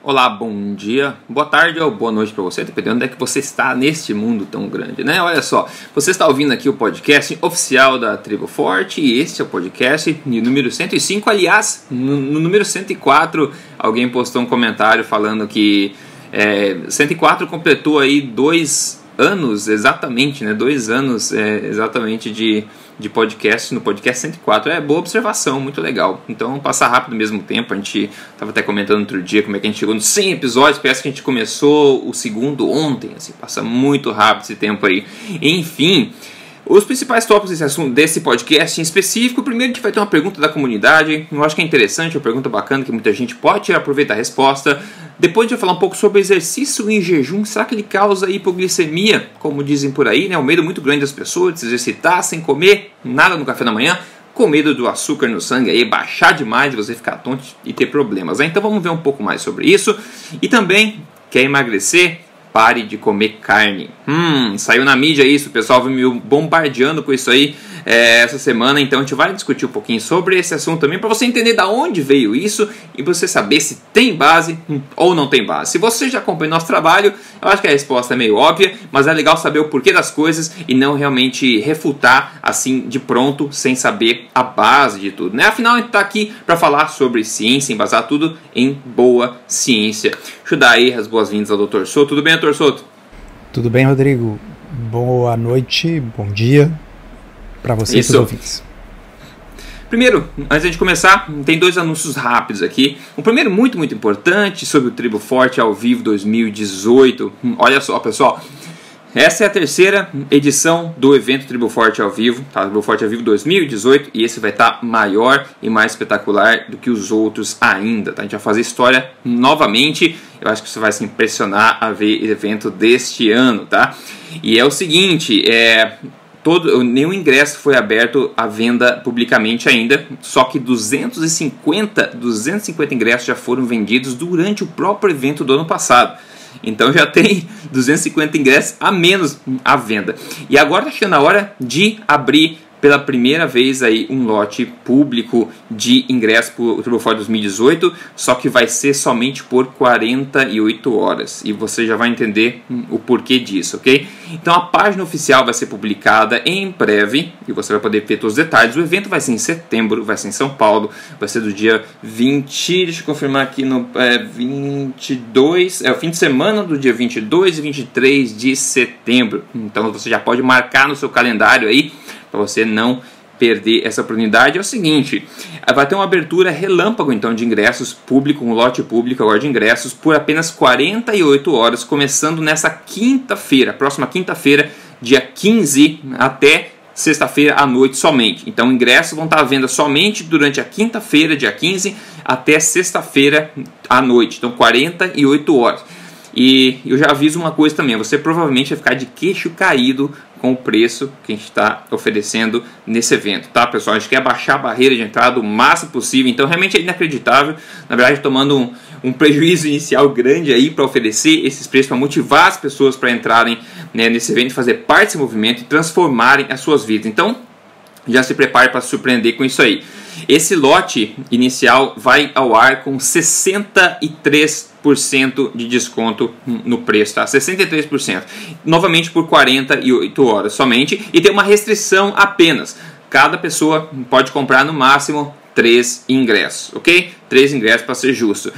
Olá, bom dia, boa tarde ou boa noite para você, dependendo de onde é que você está neste mundo tão grande, né? Olha só, você está ouvindo aqui o podcast oficial da Tribo Forte e este é o podcast número 105. Aliás, no, no número 104, alguém postou um comentário falando que é, 104 completou aí dois anos exatamente, né? Dois anos é, exatamente de de podcast no podcast 104. É boa observação, muito legal. Então, passar rápido mesmo tempo. A gente estava até comentando outro dia como é que a gente chegou nos 100 episódios. Parece que a gente começou o segundo ontem. Assim, passa muito rápido esse tempo aí. Enfim. Os principais tópicos desse assunto, desse podcast em específico, primeiro a gente vai ter uma pergunta da comunidade, eu acho que é interessante, uma pergunta bacana que muita gente pode aproveitar a resposta. Depois a gente vai falar um pouco sobre exercício em jejum, será que ele causa hipoglicemia, como dizem por aí, né? O medo muito grande das pessoas de se exercitar sem comer nada no café da manhã, com medo do açúcar no sangue aí baixar demais você ficar tonto e ter problemas. Né? Então vamos ver um pouco mais sobre isso. E também quer emagrecer? Pare de comer carne. Hum, saiu na mídia isso, o pessoal me bombardeando com isso aí é, essa semana, então a gente vai discutir um pouquinho sobre esse assunto também para você entender da onde veio isso e você saber se tem base ou não tem base. Se você já acompanha nosso trabalho, eu acho que a resposta é meio óbvia, mas é legal saber o porquê das coisas e não realmente refutar assim de pronto sem saber a base de tudo. Né? Afinal, a gente está aqui para falar sobre ciência, embasar tudo em boa ciência. Deixa eu dar aí as boas-vindas ao Dr. Souto. Tudo bem, Dr. Souto? Tudo bem, Rodrigo? Boa noite, bom dia, para vocês Isso. ouvintes. Primeiro, antes de começar, tem dois anúncios rápidos aqui. O primeiro, muito, muito importante, sobre o Tribo Forte ao vivo 2018. Olha só, pessoal. Essa é a terceira edição do evento Tribo Forte ao vivo, tá? Tribo Forte ao vivo 2018, e esse vai estar tá maior e mais espetacular do que os outros ainda, tá? A gente vai fazer história novamente. Eu acho que você vai se impressionar a ver o evento deste ano, tá? E é o seguinte, é, todo, nenhum ingresso foi aberto à venda publicamente ainda, só que 250, 250 ingressos já foram vendidos durante o próprio evento do ano passado. Então já tem 250 ingressos a menos à venda. E agora está chegando a hora de abrir pela primeira vez aí um lote público de ingresso para o Turbo 2018, só que vai ser somente por 48 horas e você já vai entender hum, o porquê disso, ok? Então a página oficial vai ser publicada em breve e você vai poder ver todos os detalhes. O evento vai ser em setembro, vai ser em São Paulo, vai ser do dia 20, deixa eu confirmar aqui no é, 22, é o fim de semana do dia 22 e 23 de setembro. Então você já pode marcar no seu calendário aí para você não perder essa oportunidade é o seguinte: vai ter uma abertura relâmpago então de ingressos público, um lote público agora de ingressos por apenas 48 horas, começando nessa quinta-feira, próxima quinta-feira, dia 15 até sexta-feira à noite somente. Então, ingressos vão estar à venda somente durante a quinta-feira, dia 15, até sexta-feira à noite. Então, 48 horas. E eu já aviso uma coisa também: você provavelmente vai ficar de queixo caído com o preço que a gente está oferecendo nesse evento, tá pessoal? A gente quer baixar a barreira de entrada o máximo possível, então realmente é inacreditável, na verdade tomando um, um prejuízo inicial grande aí para oferecer esses preços, para motivar as pessoas para entrarem né, nesse evento, fazer parte desse movimento e transformarem as suas vidas. Então já se prepare para surpreender com isso aí. Esse lote inicial vai ao ar com 63% de desconto no preço, tá? 63%. Novamente por 48 horas somente e tem uma restrição apenas. Cada pessoa pode comprar no máximo 3 ingressos, ok? 3 ingressos para ser justo.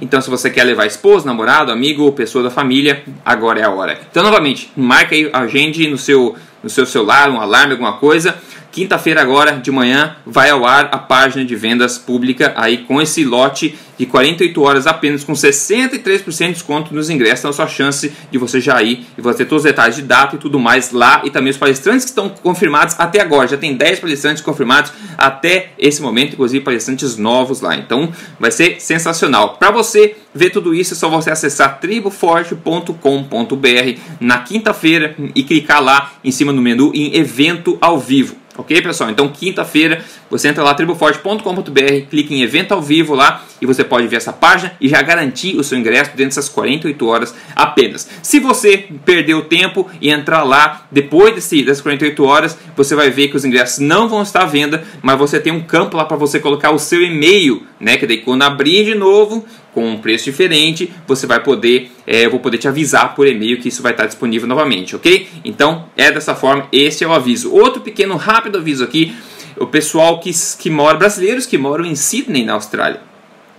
Então, se você quer levar esposo, namorado, amigo ou pessoa da família, agora é a hora. Então, novamente, marque aí, agende no seu, no seu celular, um alarme, alguma coisa Quinta-feira agora de manhã vai ao ar a página de vendas pública aí com esse lote de 48 horas apenas com 63% de desconto nos ingressos. Então, a sua chance de você já ir e você ter todos os detalhes de data e tudo mais lá e também os palestrantes que estão confirmados até agora. Já tem 10 palestrantes confirmados até esse momento, inclusive palestrantes novos lá. Então, vai ser sensacional. Para você ver tudo isso, é só você acessar triboforte.com.br na quinta-feira e clicar lá em cima no menu em evento ao vivo. Ok, pessoal? Então, quinta-feira, você entra lá, triboforte.com.br, clica em evento ao vivo lá e você pode ver essa página e já garantir o seu ingresso dentro dessas 48 horas apenas. Se você perder o tempo e entrar lá depois desse, dessas 48 horas, você vai ver que os ingressos não vão estar à venda, mas você tem um campo lá para você colocar o seu e-mail, né? Que daí quando abrir de novo, com um preço diferente, você vai poder, é, eu vou poder te avisar por e-mail que isso vai estar disponível novamente, ok? Então é dessa forma, esse é o aviso. Outro pequeno, rápido aviso aqui, o pessoal que, que mora, brasileiros que moram em Sydney, na Austrália.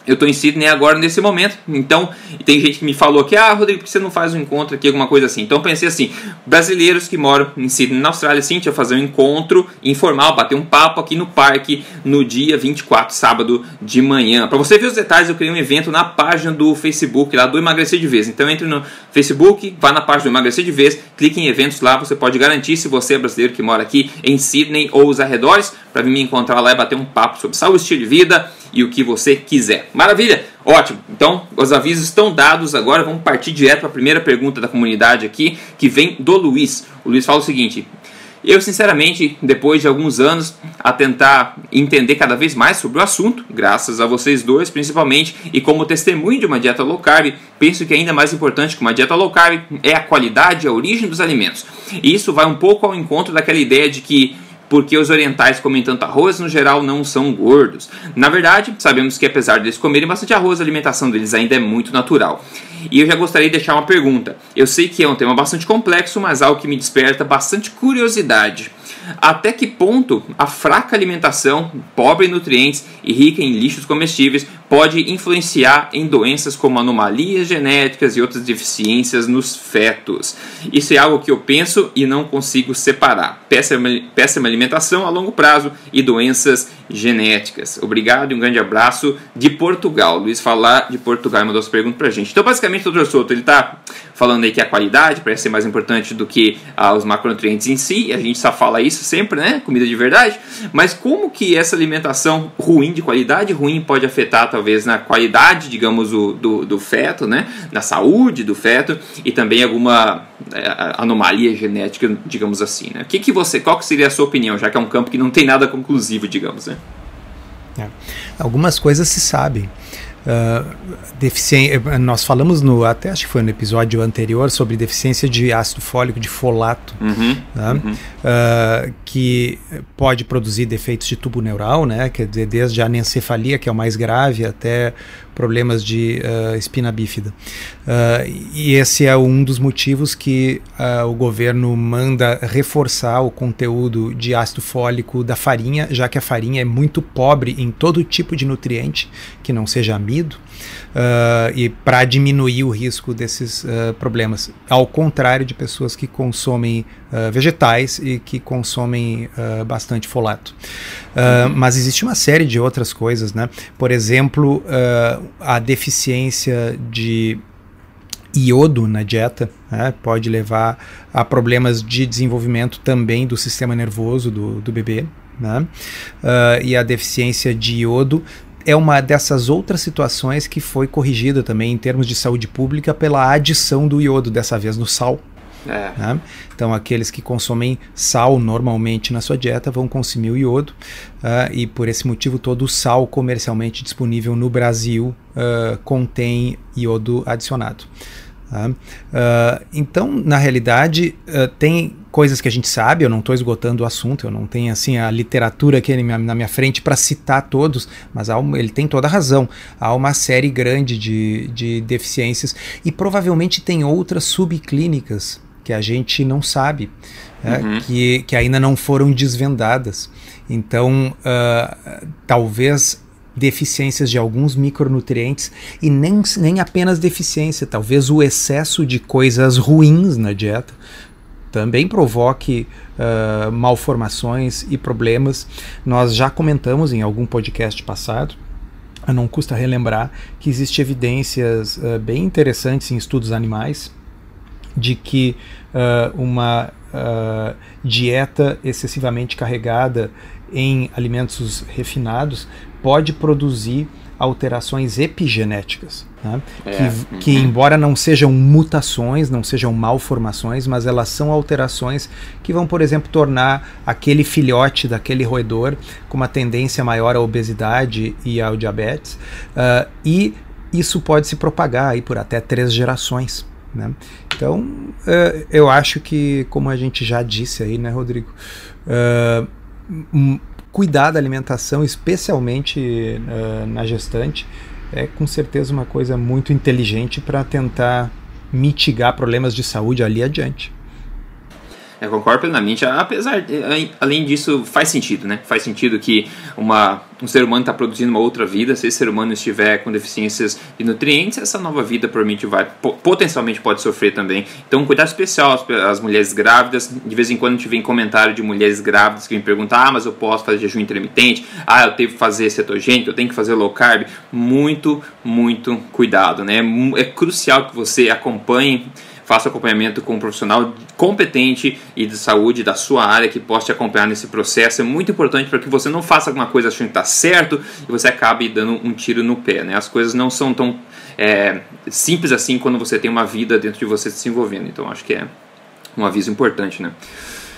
Eu estou em Sydney agora nesse momento, então tem gente que me falou que, ah, Rodrigo, por que você não faz um encontro aqui, alguma coisa assim? Então pensei assim, brasileiros que moram em Sydney, na Austrália, sim, eu fazer um encontro informal, bater um papo aqui no parque no dia 24, sábado de manhã. Para você ver os detalhes, eu criei um evento na página do Facebook lá do Emagrecer de Vez. Então entre no Facebook, vá na página do Emagrecer de Vez, clique em eventos lá, você pode garantir se você é brasileiro que mora aqui em Sydney ou os arredores, para vir me encontrar lá e bater um papo sobre saúde, estilo de vida e o que você quiser. Maravilha? Ótimo. Então, os avisos estão dados agora. Vamos partir direto para a primeira pergunta da comunidade aqui, que vem do Luiz. O Luiz fala o seguinte: eu, sinceramente, depois de alguns anos a tentar entender cada vez mais sobre o assunto, graças a vocês dois principalmente, e como testemunho de uma dieta low carb, penso que ainda mais importante que uma dieta low carb é a qualidade e a origem dos alimentos. E isso vai um pouco ao encontro daquela ideia de que porque os orientais comem tanto arroz, no geral não são gordos. Na verdade, sabemos que apesar deles comerem bastante arroz, a alimentação deles ainda é muito natural. E eu já gostaria de deixar uma pergunta. Eu sei que é um tema bastante complexo, mas algo que me desperta bastante curiosidade. Até que ponto a fraca alimentação, pobre em nutrientes e rica em lixos comestíveis, pode influenciar em doenças como anomalias genéticas e outras deficiências nos fetos? Isso é algo que eu penso e não consigo separar. Péssima, péssima alimentação a longo prazo e doenças genéticas. Obrigado e um grande abraço de Portugal. Luiz falar de Portugal e mandou essa pergunta pra gente. Então, basicamente, o Dr. Souto, ele tá falando aí que a qualidade parece ser mais importante do que ah, os macronutrientes em si, a gente só fala isso sempre, né? Comida de verdade. Mas como que essa alimentação ruim, de qualidade ruim, pode afetar, talvez, na qualidade, digamos, o, do, do feto, né? Na saúde do feto e também alguma é, anomalia genética, digamos assim, né? Que, que você, qual que seria a sua opinião, já que é um campo que não tem nada conclusivo, digamos, né? É. Algumas coisas se sabem. Deficiência, nós falamos no até acho que foi no episódio anterior sobre deficiência de ácido fólico de folato uhum, né? uhum. Que pode produzir defeitos de tubo neural né quer dizer desde a anencefalia que é o mais grave até problemas de uh, espina bífida. Uh, e esse é um dos motivos que uh, o governo manda reforçar o conteúdo de ácido fólico da farinha, já que a farinha é muito pobre em todo tipo de nutriente que não seja amido, e para diminuir o risco desses problemas. Ao contrário de pessoas que consomem vegetais e que consomem bastante folato. Uhum. Mas existe uma série de outras coisas, né? Por exemplo, a deficiência de iodo na dieta né, pode levar a problemas de desenvolvimento também do sistema nervoso do, do bebê. Né? Uh, e a deficiência de iodo é uma dessas outras situações que foi corrigida também em termos de saúde pública pela adição do iodo, dessa vez no sal. É. Né? Então, aqueles que consomem sal normalmente na sua dieta vão consumir o iodo, uh, e por esse motivo, todo o sal comercialmente disponível no Brasil uh, contém iodo adicionado. Uh, então, na realidade, tem coisas que a gente sabe, eu não estou esgotando o assunto, eu não tenho assim a literatura aqui na minha frente para citar todos, mas ele tem toda a razão. Há uma série grande de, de deficiências e provavelmente tem outras subclínicas que a gente não sabe, né, uhum. que, que ainda não foram desvendadas. Então, uh, talvez deficiências de alguns micronutrientes e nem, nem apenas deficiência, talvez o excesso de coisas ruins na dieta também provoque uh, malformações e problemas. Nós já comentamos em algum podcast passado não custa relembrar que existem evidências uh, bem interessantes em estudos animais de que uh, uma uh, dieta excessivamente carregada em alimentos refinados pode produzir alterações epigenéticas, né? é. que, que, embora não sejam mutações, não sejam malformações, mas elas são alterações que vão, por exemplo, tornar aquele filhote daquele roedor com uma tendência maior à obesidade e ao diabetes, uh, e isso pode se propagar aí por até três gerações. Né? Então, uh, eu acho que, como a gente já disse aí, né, Rodrigo, uh, cuidar da alimentação, especialmente uh, na gestante, é com certeza uma coisa muito inteligente para tentar mitigar problemas de saúde ali adiante. Eu concordo plenamente. Apesar, além disso, faz sentido, né? Faz sentido que uma, um ser humano está produzindo uma outra vida. Se esse ser humano estiver com deficiências de nutrientes, essa nova vida provavelmente vai, potencialmente pode sofrer também. Então, um cuidado especial às mulheres grávidas. De vez em quando a gente vem comentário de mulheres grávidas que me perguntam: ah, mas eu posso fazer jejum intermitente? Ah, eu tenho que fazer cetogênico? Eu tenho que fazer low carb? Muito, muito cuidado, né? É crucial que você acompanhe faça acompanhamento com um profissional competente e de saúde da sua área que possa te acompanhar nesse processo. É muito importante para que você não faça alguma coisa achando que está certo e você acabe dando um tiro no pé. Né? As coisas não são tão é, simples assim quando você tem uma vida dentro de você se desenvolvendo. Então acho que é um aviso importante, né?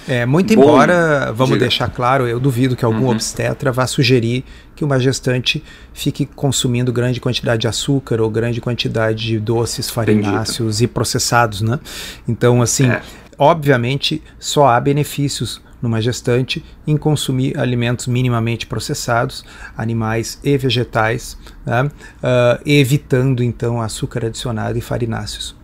É, muito Bom, embora, vamos diga. deixar claro, eu duvido que algum uhum. obstetra vá sugerir que uma gestante fique consumindo grande quantidade de açúcar ou grande quantidade de doces farináceos e processados, né? Então, assim, é. obviamente, só há benefícios numa gestante em consumir alimentos minimamente processados, animais e vegetais, né? uh, evitando então açúcar adicionado e farináceos.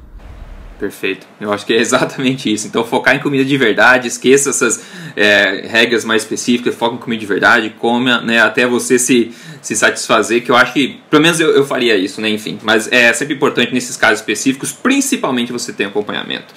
Perfeito. Eu acho que é exatamente isso. Então, focar em comida de verdade, esqueça essas é, regras mais específicas, foca em comida de verdade, come né, até você se, se satisfazer, que eu acho que, pelo menos eu, eu faria isso, né? Enfim, mas é sempre importante nesses casos específicos, principalmente você ter acompanhamento.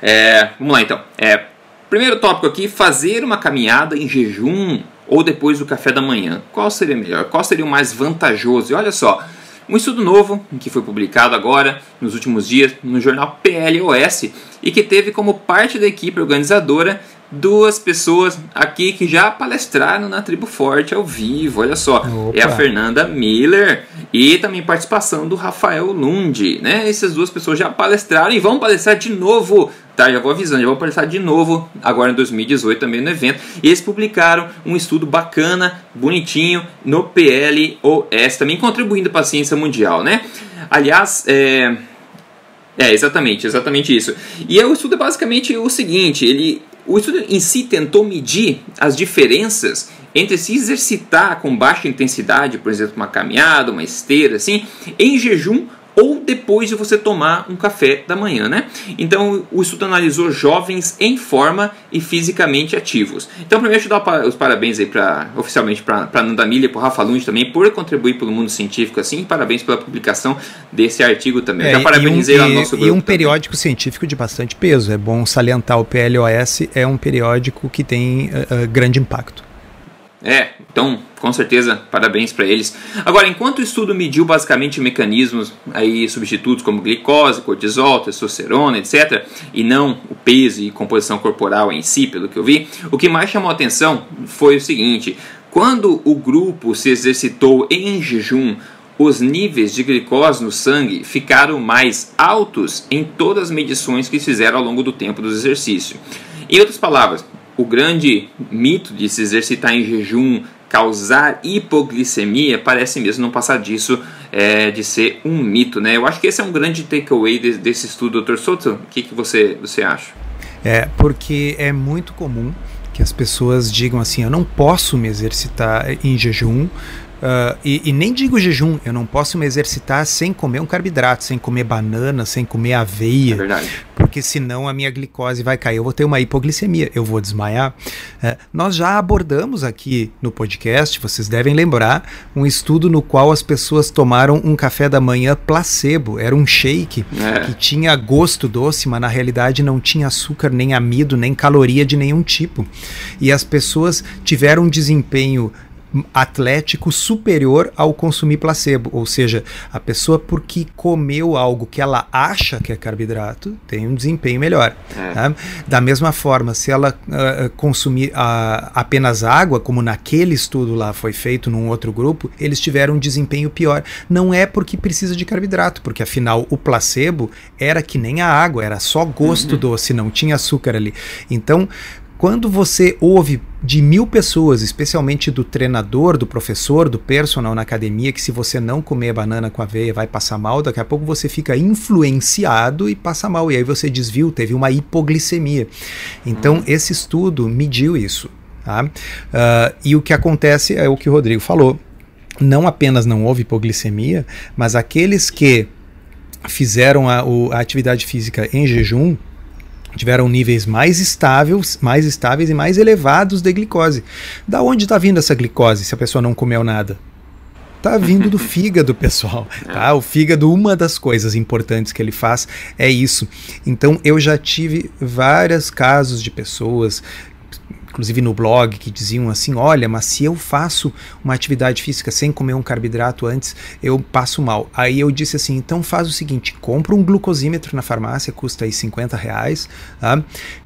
É, vamos lá então. É, primeiro tópico aqui: fazer uma caminhada em jejum ou depois do café da manhã. Qual seria melhor? Qual seria o mais vantajoso? E olha só. Um estudo novo, que foi publicado agora, nos últimos dias, no jornal PLOS, e que teve como parte da equipe organizadora duas pessoas aqui que já palestraram na Tribo Forte ao vivo. Olha só, Opa. é a Fernanda Miller e também participação do Rafael Lund, né? Essas duas pessoas já palestraram e vão palestrar de novo. Tá, já vou avisando, já vou palestrar de novo agora em 2018 também no evento. E eles publicaram um estudo bacana, bonitinho, no PLOS, também contribuindo para a ciência mundial, né? Aliás, é... É, exatamente, exatamente isso. E o estudo é basicamente o seguinte, ele o estudo em si tentou medir as diferenças entre se exercitar com baixa intensidade, por exemplo, uma caminhada, uma esteira, assim, em jejum ou depois de você tomar um café da manhã, né? Então o estudo analisou jovens em forma e fisicamente ativos. Então primeiro deixa eu dar os parabéns aí para oficialmente para Nanda Milha e para Rafa Lund também por contribuir pelo mundo científico assim. Parabéns pela publicação desse artigo também. É, Já parabenizei e um, nosso grupo. E um periódico também. científico de bastante peso. É bom salientar o PLOS é um periódico que tem uh, grande impacto. É, então, com certeza, parabéns para eles. Agora, enquanto o estudo mediu basicamente mecanismos aí substitutos como glicose, cortisol, testosterona, etc, e não o peso e composição corporal em si, pelo que eu vi, o que mais chamou a atenção foi o seguinte: quando o grupo se exercitou em jejum, os níveis de glicose no sangue ficaram mais altos em todas as medições que fizeram ao longo do tempo do exercício. Em outras palavras, o grande mito de se exercitar em jejum causar hipoglicemia parece mesmo não passar disso é, de ser um mito, né? Eu acho que esse é um grande takeaway de, desse estudo, Dr. Soto. O que, que você, você acha? É, porque é muito comum que as pessoas digam assim: eu não posso me exercitar em jejum Uh, e, e, nem digo jejum, eu não posso me exercitar sem comer um carboidrato, sem comer banana, sem comer aveia. É verdade. Porque senão a minha glicose vai cair, eu vou ter uma hipoglicemia, eu vou desmaiar. Uh, nós já abordamos aqui no podcast, vocês devem lembrar, um estudo no qual as pessoas tomaram um café da manhã placebo. Era um shake é. que tinha gosto doce, mas na realidade não tinha açúcar, nem amido, nem caloria de nenhum tipo. E as pessoas tiveram um desempenho atlético superior ao consumir placebo, ou seja, a pessoa porque comeu algo que ela acha que é carboidrato tem um desempenho melhor. É. Tá? Da mesma forma, se ela uh, consumir uh, apenas água, como naquele estudo lá foi feito num outro grupo, eles tiveram um desempenho pior. Não é porque precisa de carboidrato, porque afinal o placebo era que nem a água, era só gosto uhum. doce, não tinha açúcar ali. Então quando você ouve de mil pessoas, especialmente do treinador, do professor, do personal na academia, que se você não comer banana com aveia vai passar mal, daqui a pouco você fica influenciado e passa mal. E aí você desviou, teve uma hipoglicemia. Então, hum. esse estudo mediu isso. Tá? Uh, e o que acontece é o que o Rodrigo falou não apenas não houve hipoglicemia, mas aqueles que fizeram a, a atividade física em jejum tiveram níveis mais estáveis, mais estáveis e mais elevados de glicose. Da onde está vindo essa glicose se a pessoa não comeu nada? Está vindo do fígado, pessoal. Tá? O fígado, uma das coisas importantes que ele faz é isso. Então, eu já tive vários casos de pessoas inclusive no blog, que diziam assim: olha, mas se eu faço uma atividade física sem comer um carboidrato antes, eu passo mal. Aí eu disse assim: então faz o seguinte, compra um glucosímetro na farmácia, custa aí 50 reais, tá?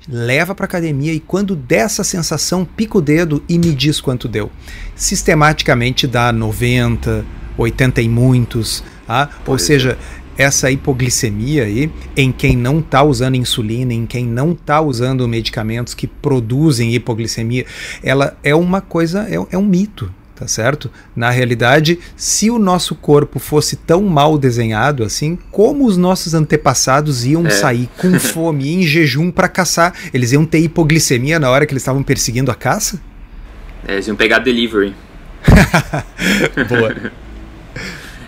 leva para academia e quando der essa sensação, pica o dedo e me diz quanto deu. Sistematicamente dá 90, 80 e muitos, tá? ou seja, essa hipoglicemia aí em quem não está usando insulina, em quem não está usando medicamentos que produzem hipoglicemia, ela é uma coisa, é, é um mito, tá certo? Na realidade, se o nosso corpo fosse tão mal desenhado assim, como os nossos antepassados iam é. sair com fome em jejum para caçar? Eles iam ter hipoglicemia na hora que eles estavam perseguindo a caça? É, eles iam pegar delivery. Boa.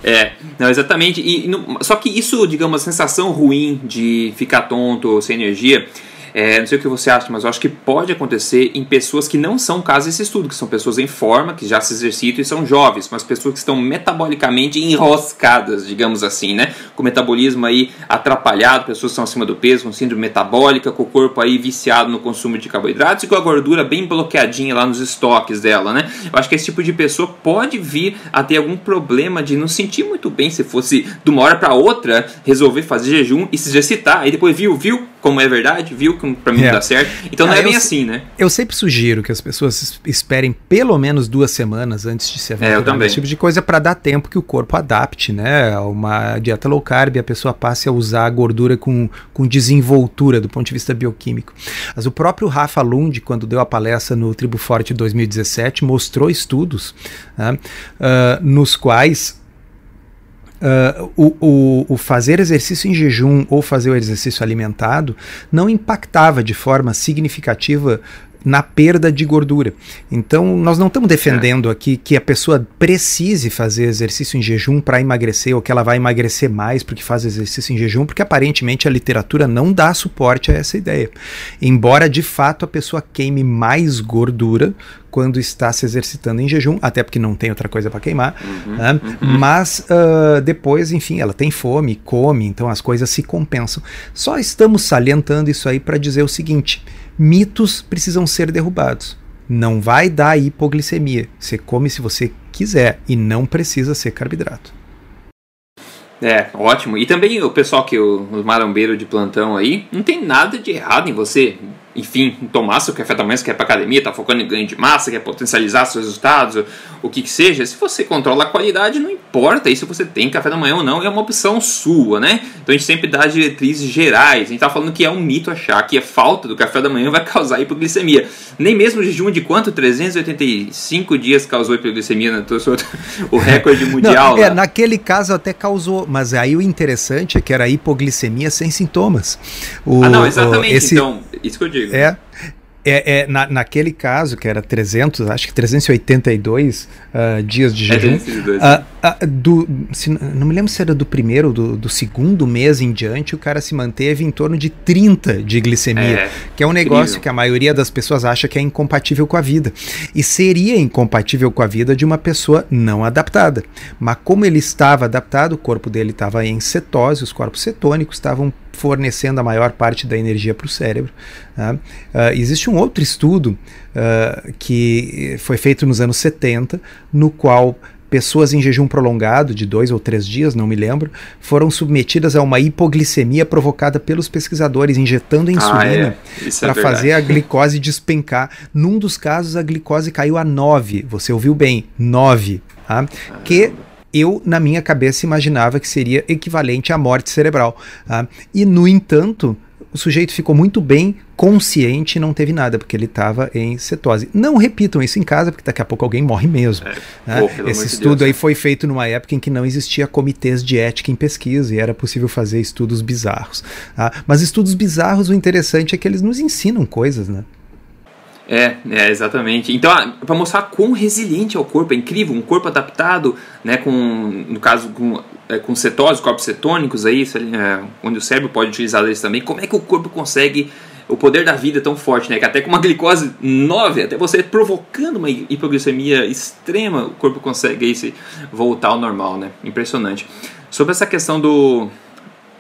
É, não, exatamente. E, só que isso, digamos, a sensação ruim de ficar tonto, sem energia, é, não sei o que você acha, mas eu acho que pode acontecer em pessoas que não são caso desse estudo, que são pessoas em forma, que já se exercitam e são jovens, mas pessoas que estão metabolicamente enroscadas, digamos assim, né? Com o metabolismo aí atrapalhado, pessoas que estão acima do peso, com síndrome metabólica, com o corpo aí viciado no consumo de carboidratos e com a gordura bem bloqueadinha lá nos estoques dela, né? Eu acho que esse tipo de pessoa pode vir a ter algum problema de não sentir muito bem se fosse de uma hora para outra resolver fazer jejum e se exercitar, aí depois viu, viu como é verdade, viu que para mim é. não dá certo. Então não ah, é bem assim, né? Eu sempre sugiro que as pessoas esperem pelo menos duas semanas antes de se aventurar é, esse tipo de coisa para dar tempo que o corpo adapte, né? Uma dieta low carb, a pessoa passe a usar a gordura com, com desenvoltura do ponto de vista bioquímico. Mas o próprio Rafa Lund, quando deu a palestra no Tribo Forte 2017, mostrou estudos né, uh, nos quais Uh, o, o, o, fazer exercício em jejum ou fazer o exercício alimentado não impactava de forma significativa na perda de gordura. Então, nós não estamos defendendo é. aqui que a pessoa precise fazer exercício em jejum para emagrecer ou que ela vai emagrecer mais porque faz exercício em jejum, porque aparentemente a literatura não dá suporte a essa ideia. Embora de fato a pessoa queime mais gordura quando está se exercitando em jejum, até porque não tem outra coisa para queimar, uhum, né? uhum. mas uh, depois, enfim, ela tem fome, come, então as coisas se compensam. Só estamos salientando isso aí para dizer o seguinte: mitos precisam ser derrubados. Não vai dar hipoglicemia. Você come se você quiser e não precisa ser carboidrato. É, ótimo. E também o pessoal que o, o marombeiro de plantão aí, não tem nada de errado em você enfim, tomar seu café da manhã, você quer para academia, tá focando em ganho de massa, quer potencializar seus resultados, o que que seja, se você controla a qualidade, não importa aí se você tem café da manhã ou não, é uma opção sua, né? Então a gente sempre dá diretrizes gerais. A gente tá falando que é um mito achar que a falta do café da manhã vai causar hipoglicemia. Nem mesmo o jejum de quanto? 385 dias causou hipoglicemia, né? o recorde mundial. Não, é, naquele caso até causou, mas aí o interessante é que era hipoglicemia sem sintomas. O, ah, não, exatamente. O, esse... Então, isso que eu digo. É. É, é na, naquele caso, que era 300, acho que 382 uh, dias de é jejum, uh, uh, do, se, não me lembro se era do primeiro ou do, do, segundo mês em diante, o cara se manteve em torno de 30 de glicemia, é, que é um negócio incrível. que a maioria das pessoas acha que é incompatível com a vida. E seria incompatível com a vida de uma pessoa não adaptada. Mas como ele estava adaptado, o corpo dele estava em cetose, os corpos cetônicos estavam fornecendo a maior parte da energia para o cérebro. Uh, existe um outro estudo uh, que foi feito nos anos 70, no qual pessoas em jejum prolongado, de dois ou três dias, não me lembro, foram submetidas a uma hipoglicemia provocada pelos pesquisadores, injetando ah, insulina ah, é. para é fazer a glicose despencar. Num dos casos, a glicose caiu a 9, você ouviu bem, 9, tá? que eu, na minha cabeça, imaginava que seria equivalente à morte cerebral. Tá? E, no entanto, o sujeito ficou muito bem consciente e não teve nada, porque ele estava em cetose. Não repitam isso em casa, porque daqui a pouco alguém morre mesmo. É. Né? Pô, Esse estudo Deus, aí foi feito numa época em que não existia comitês de ética em pesquisa e era possível fazer estudos bizarros. Tá? Mas estudos bizarros, o interessante é que eles nos ensinam coisas, né? É, é, exatamente. Então, ah, para mostrar quão resiliente é o corpo, é incrível, um corpo adaptado, né, com, no caso, com, é, com cetose, corpos cetônicos aí, é, onde o cérebro pode utilizar eles também, como é que o corpo consegue o poder da vida é tão forte, né? Que até com uma glicose 9, até você provocando uma hipoglicemia extrema, o corpo consegue aí se voltar ao normal, né? Impressionante. Sobre essa questão do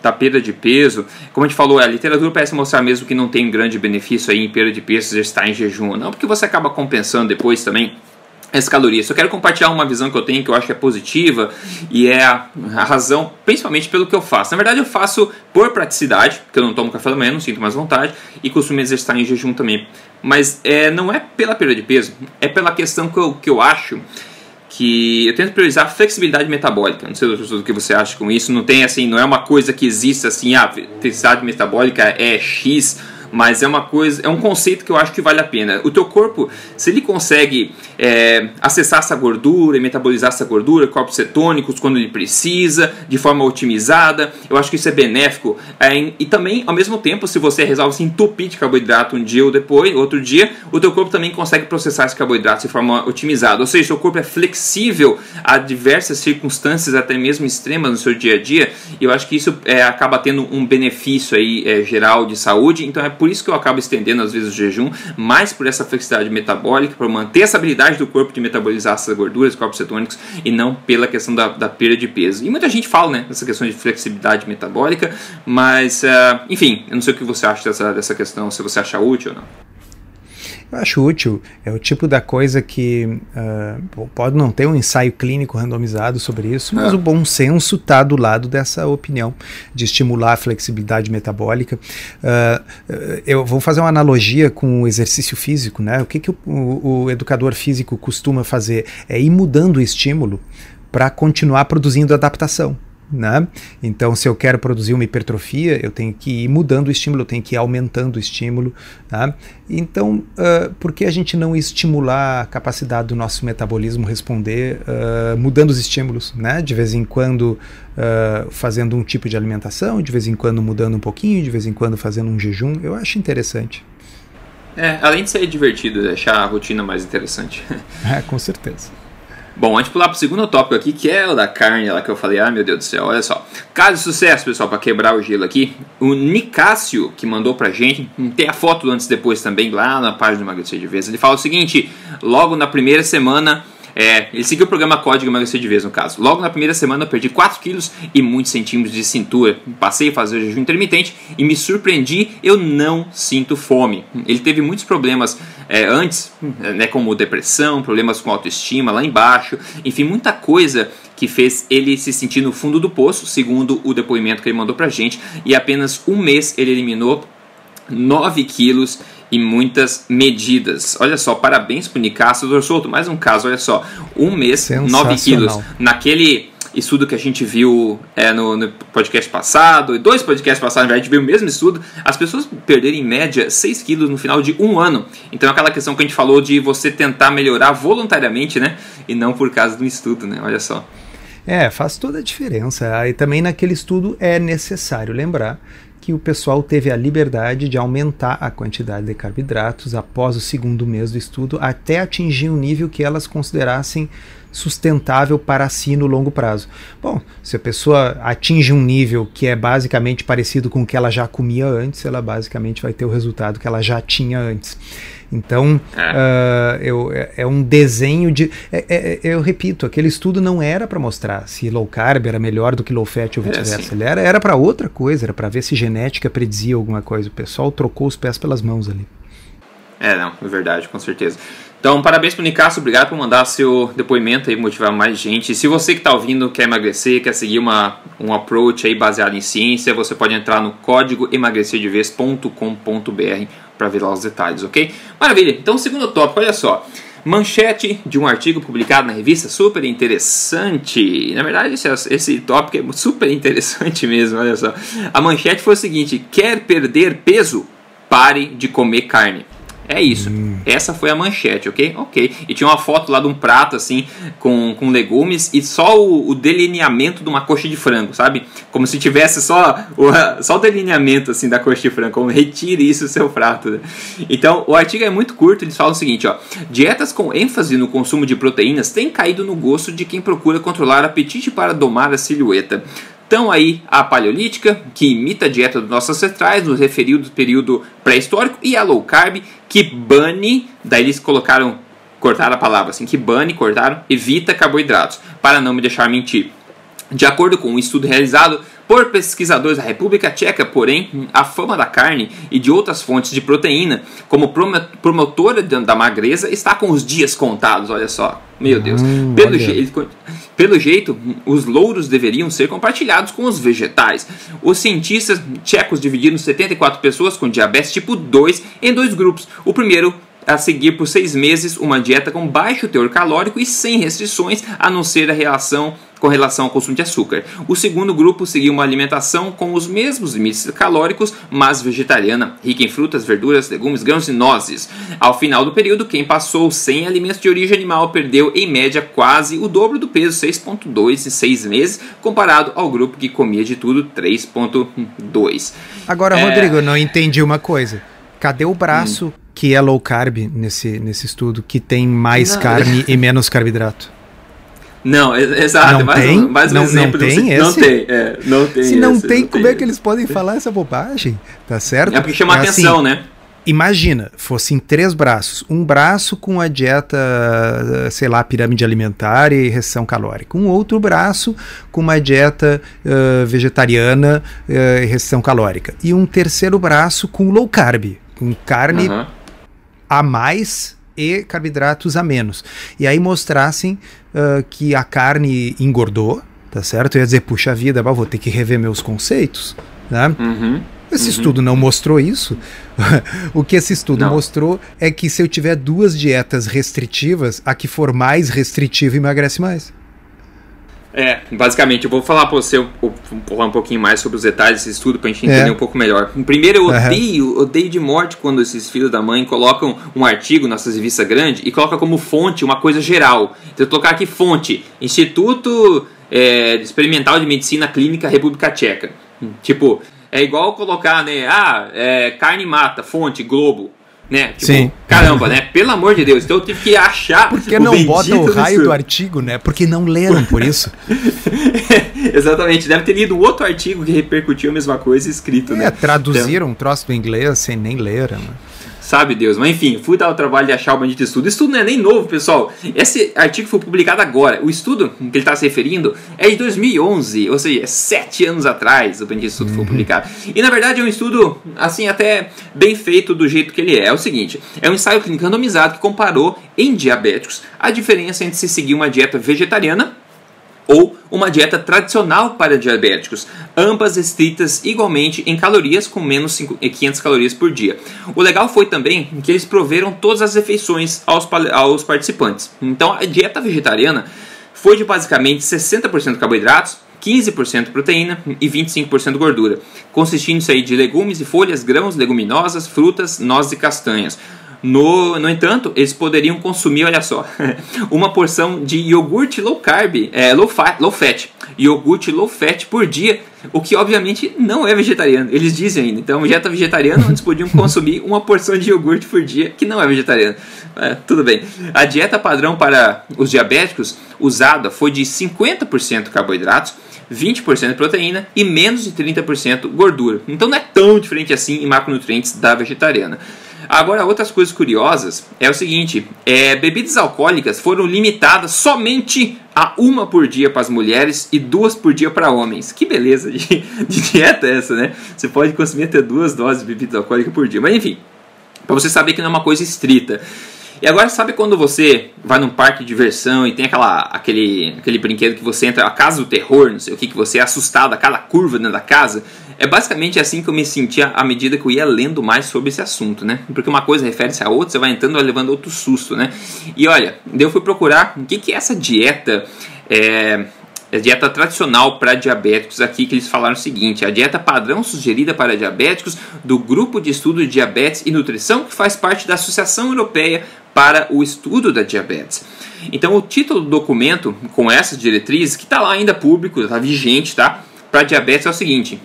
da perda de peso, como a gente falou, a literatura parece mostrar mesmo que não tem grande benefício aí em perda de peso estar em jejum, não, porque você acaba compensando depois também as calorias. Eu quero compartilhar uma visão que eu tenho que eu acho que é positiva e é a, a, razão, principalmente pelo que eu faço. Na verdade, eu faço por praticidade, porque eu não tomo café da manhã, não sinto mais vontade e costumo exercitar em jejum também. Mas é, não é pela perda de peso, é pela questão que eu, que eu acho que eu tento priorizar a flexibilidade metabólica. Não sei o que você acha com isso. Não tem assim, não é uma coisa que existe assim, a ah, flexibilidade metabólica é X mas é uma coisa, é um conceito que eu acho que vale a pena. O teu corpo, se ele consegue é, acessar essa gordura e metabolizar essa gordura, corpos cetônicos quando ele precisa, de forma otimizada, eu acho que isso é benéfico. É, e também, ao mesmo tempo, se você resolve se entupir de carboidrato um dia ou depois, outro dia, o teu corpo também consegue processar esse carboidrato de forma otimizada. Ou seja, o seu corpo é flexível a diversas circunstâncias, até mesmo extremas no seu dia a dia. E eu acho que isso é, acaba tendo um benefício aí é, geral de saúde. Então é por isso que eu acabo estendendo às vezes o jejum, mais por essa flexibilidade metabólica, para manter essa habilidade do corpo de metabolizar essas gorduras, corpos cetônicos, e não pela questão da, da perda de peso. E muita gente fala, né, dessa questão de flexibilidade metabólica, mas, uh, enfim, eu não sei o que você acha dessa, dessa questão, se você acha útil ou não. Eu acho útil, é o tipo da coisa que uh, pode não ter um ensaio clínico randomizado sobre isso, mas é. o bom senso está do lado dessa opinião de estimular a flexibilidade metabólica. Uh, eu vou fazer uma analogia com o exercício físico, né? O que, que o, o, o educador físico costuma fazer? É ir mudando o estímulo para continuar produzindo adaptação. Né? Então, se eu quero produzir uma hipertrofia, eu tenho que ir mudando o estímulo, eu tenho que ir aumentando o estímulo. Tá? Então, uh, por que a gente não estimular a capacidade do nosso metabolismo responder uh, mudando os estímulos? Né? De vez em quando uh, fazendo um tipo de alimentação, de vez em quando mudando um pouquinho, de vez em quando fazendo um jejum. Eu acho interessante. É, além de ser divertido, deixar a rotina mais interessante. é, com certeza. Bom, antes de pular para o segundo tópico aqui, que é o da carne, lá que eu falei, ah meu Deus do céu, olha só. Caso de sucesso, pessoal, para quebrar o gelo aqui, o Nicásio, que mandou pra gente, tem a foto do antes e depois também lá na página do Emagrecer de Vez, ele fala o seguinte, logo na primeira semana é, ele seguiu o programa Código Emagrecer de Vez, no caso. Logo na primeira semana eu perdi 4 quilos e muitos centímetros de cintura. Passei a fazer jejum intermitente e me surpreendi, eu não sinto fome. Ele teve muitos problemas é, antes, né, como depressão, problemas com autoestima lá embaixo, enfim, muita coisa que fez ele se sentir no fundo do poço, segundo o depoimento que ele mandou pra gente, e apenas um mês ele eliminou 9 quilos e muitas medidas. Olha só, parabéns pro Nicasso, doutor Souto, mais um caso, olha só, um mês, 9 quilos. Naquele estudo que a gente viu é, no, no, podcast passado, dois podcasts passados, a gente viu o mesmo estudo, as pessoas perderem em média 6 quilos no final de um ano. Então aquela questão que a gente falou de você tentar melhorar voluntariamente, né? E não por causa do estudo, né? Olha só. É, faz toda a diferença. E também naquele estudo é necessário lembrar que o pessoal teve a liberdade de aumentar a quantidade de carboidratos após o segundo mês do estudo até atingir um nível que elas considerassem sustentável para si no longo prazo. Bom, se a pessoa atinge um nível que é basicamente parecido com o que ela já comia antes, ela basicamente vai ter o resultado que ela já tinha antes. Então, é, uh, eu, é, é, um desenho de. É, é, é, eu repito, aquele estudo não era para mostrar se low carb era melhor do que low fat ou é, vice-versa. Ele era, para outra coisa, era para ver se genética predizia alguma coisa. O pessoal trocou os pés pelas mãos ali. É, não, é verdade, com certeza. Então, parabéns pro Nicasso, obrigado por mandar seu depoimento e motivar mais gente. Se você que está ouvindo quer emagrecer, quer seguir uma, um approach aí baseado em ciência, você pode entrar no código emagrecerdevez.com.br para ver lá os detalhes, ok? Maravilha, então segundo tópico, olha só. Manchete de um artigo publicado na revista, super interessante. Na verdade, esse, esse tópico é super interessante mesmo, olha só. A manchete foi o seguinte: quer perder peso? Pare de comer carne. É isso. Hum. Essa foi a manchete, ok? Ok. E tinha uma foto lá de um prato, assim, com, com legumes e só o, o delineamento de uma coxa de frango, sabe? Como se tivesse só o, só o delineamento, assim, da coxa de frango. Como retire isso do seu prato. Né? Então, o artigo é muito curto. Eles falam o seguinte, ó. Dietas com ênfase no consumo de proteínas têm caído no gosto de quem procura controlar apetite para domar a silhueta. Então aí a paleolítica, que imita a dieta dos nossos ancestrais, nos referiu do período pré-histórico, e a low carb, que bane, daí eles colocaram, cortaram a palavra assim, que bane, cortaram, evita carboidratos, para não me deixar mentir. De acordo com um estudo realizado por pesquisadores da República Tcheca, porém, a fama da carne e de outras fontes de proteína como promotora da magreza está com os dias contados, olha só. Meu Deus. Hum, pelo, je pelo jeito, os louros deveriam ser compartilhados com os vegetais. Os cientistas tchecos dividiram 74 pessoas com diabetes tipo 2 em dois grupos. O primeiro a seguir por seis meses uma dieta com baixo teor calórico e sem restrições, a não ser a relação com relação ao consumo de açúcar. O segundo grupo seguiu uma alimentação com os mesmos limites calóricos, mas vegetariana, rica em frutas, verduras, legumes, grãos e nozes. Ao final do período, quem passou sem alimentos de origem animal perdeu em média quase o dobro do peso, 6,2 em seis meses, comparado ao grupo que comia de tudo, 3,2. Agora, é... Rodrigo, não entendi uma coisa. Cadê o braço hum. que é low carb nesse, nesse estudo, que tem mais não. carne e menos carboidrato? Não, exato. Não mais tem? Um, mais um não, exemplo. Não tem esse? Não tem, é, não tem Se não esse, tem, não como tem é que eles podem falar essa bobagem? Tá certo? É porque chama é atenção, assim, né? Imagina, fossem três braços. Um braço com a dieta, sei lá, pirâmide alimentar e restrição calórica. Um outro braço com uma dieta uh, vegetariana uh, e restrição calórica. E um terceiro braço com low carb, com carne uhum. a mais e carboidratos a menos. E aí mostrassem uh, que a carne engordou, tá certo? Eu ia dizer, puxa vida, vou ter que rever meus conceitos, né? Uhum, esse uhum. estudo não mostrou isso. o que esse estudo não. mostrou é que se eu tiver duas dietas restritivas, a que for mais restritiva emagrece mais. É, basicamente, eu vou falar para você falar um pouquinho mais sobre os detalhes desse estudo para a gente entender é. um pouco melhor. Primeiro, eu odeio, uhum. odeio de morte quando esses filhos da mãe colocam um artigo nessas revistas grandes e colocam como fonte uma coisa geral. Então, eu colocar aqui fonte, Instituto é, Experimental de Medicina Clínica República Tcheca. Tipo, é igual colocar, né, ah, é, carne mata, fonte, Globo né? Tipo, Sim. Caramba, né? Pelo amor de Deus. Então eu tive que achar. Por que não bota o raio do, do artigo, né? Porque não leram por isso. Exatamente. Deve ter lido outro artigo que repercutiu a mesma coisa escrito, é, né? Traduziram então, um troço do inglês sem nem ler, né? Sabe Deus. Mas enfim, fui dar o trabalho de achar o bendito estudo. O estudo não é nem novo, pessoal. Esse artigo foi publicado agora. O estudo que ele está se referindo é de 2011, ou seja, é sete anos atrás o bendito estudo uhum. foi publicado. E na verdade é um estudo, assim, até bem feito do jeito que ele é. É o seguinte: é um ensaio clínico randomizado que comparou em diabéticos a diferença entre se seguir uma dieta vegetariana ou uma dieta tradicional para diabéticos, ambas restritas igualmente em calorias com menos 500 calorias por dia. O legal foi também que eles proveram todas as refeições aos, aos participantes. Então a dieta vegetariana foi de basicamente 60% carboidratos, 15% proteína e 25% gordura, consistindo aí de legumes e folhas, grãos, leguminosas, frutas, nozes e castanhas. No, no entanto, eles poderiam consumir, olha só, uma porção de iogurte low carb, é, low, fat, low fat, iogurte low fat por dia, o que obviamente não é vegetariano. Eles dizem ainda. Então, dieta vegetariana, eles podiam consumir uma porção de iogurte por dia, que não é vegetariano. É, tudo bem. A dieta padrão para os diabéticos usada foi de 50% carboidratos, 20% proteína e menos de 30% gordura. Então não é tão diferente assim em macronutrientes da vegetariana. Agora, outras coisas curiosas é o seguinte: é, bebidas alcoólicas foram limitadas somente a uma por dia para as mulheres e duas por dia para homens. Que beleza de, de dieta é essa, né? Você pode consumir até duas doses de bebida alcoólica por dia. Mas enfim, para você saber que não é uma coisa estrita. E agora, sabe quando você vai num parque de diversão e tem aquela, aquele, aquele brinquedo que você entra, a casa do terror, não sei o que, que você é assustado, aquela curva dentro da casa? É basicamente assim que eu me sentia à medida que eu ia lendo mais sobre esse assunto, né? Porque uma coisa refere-se a outra, você vai entrando e levando outro susto, né? E olha, eu fui procurar o que, que é essa dieta. É, a dieta tradicional para diabéticos aqui que eles falaram o seguinte: a dieta padrão sugerida para diabéticos do grupo de estudo de diabetes e nutrição que faz parte da Associação Europeia para o Estudo da Diabetes. Então, o título do documento com essas diretrizes, que está lá ainda público, está vigente, tá? Para diabetes é o seguinte: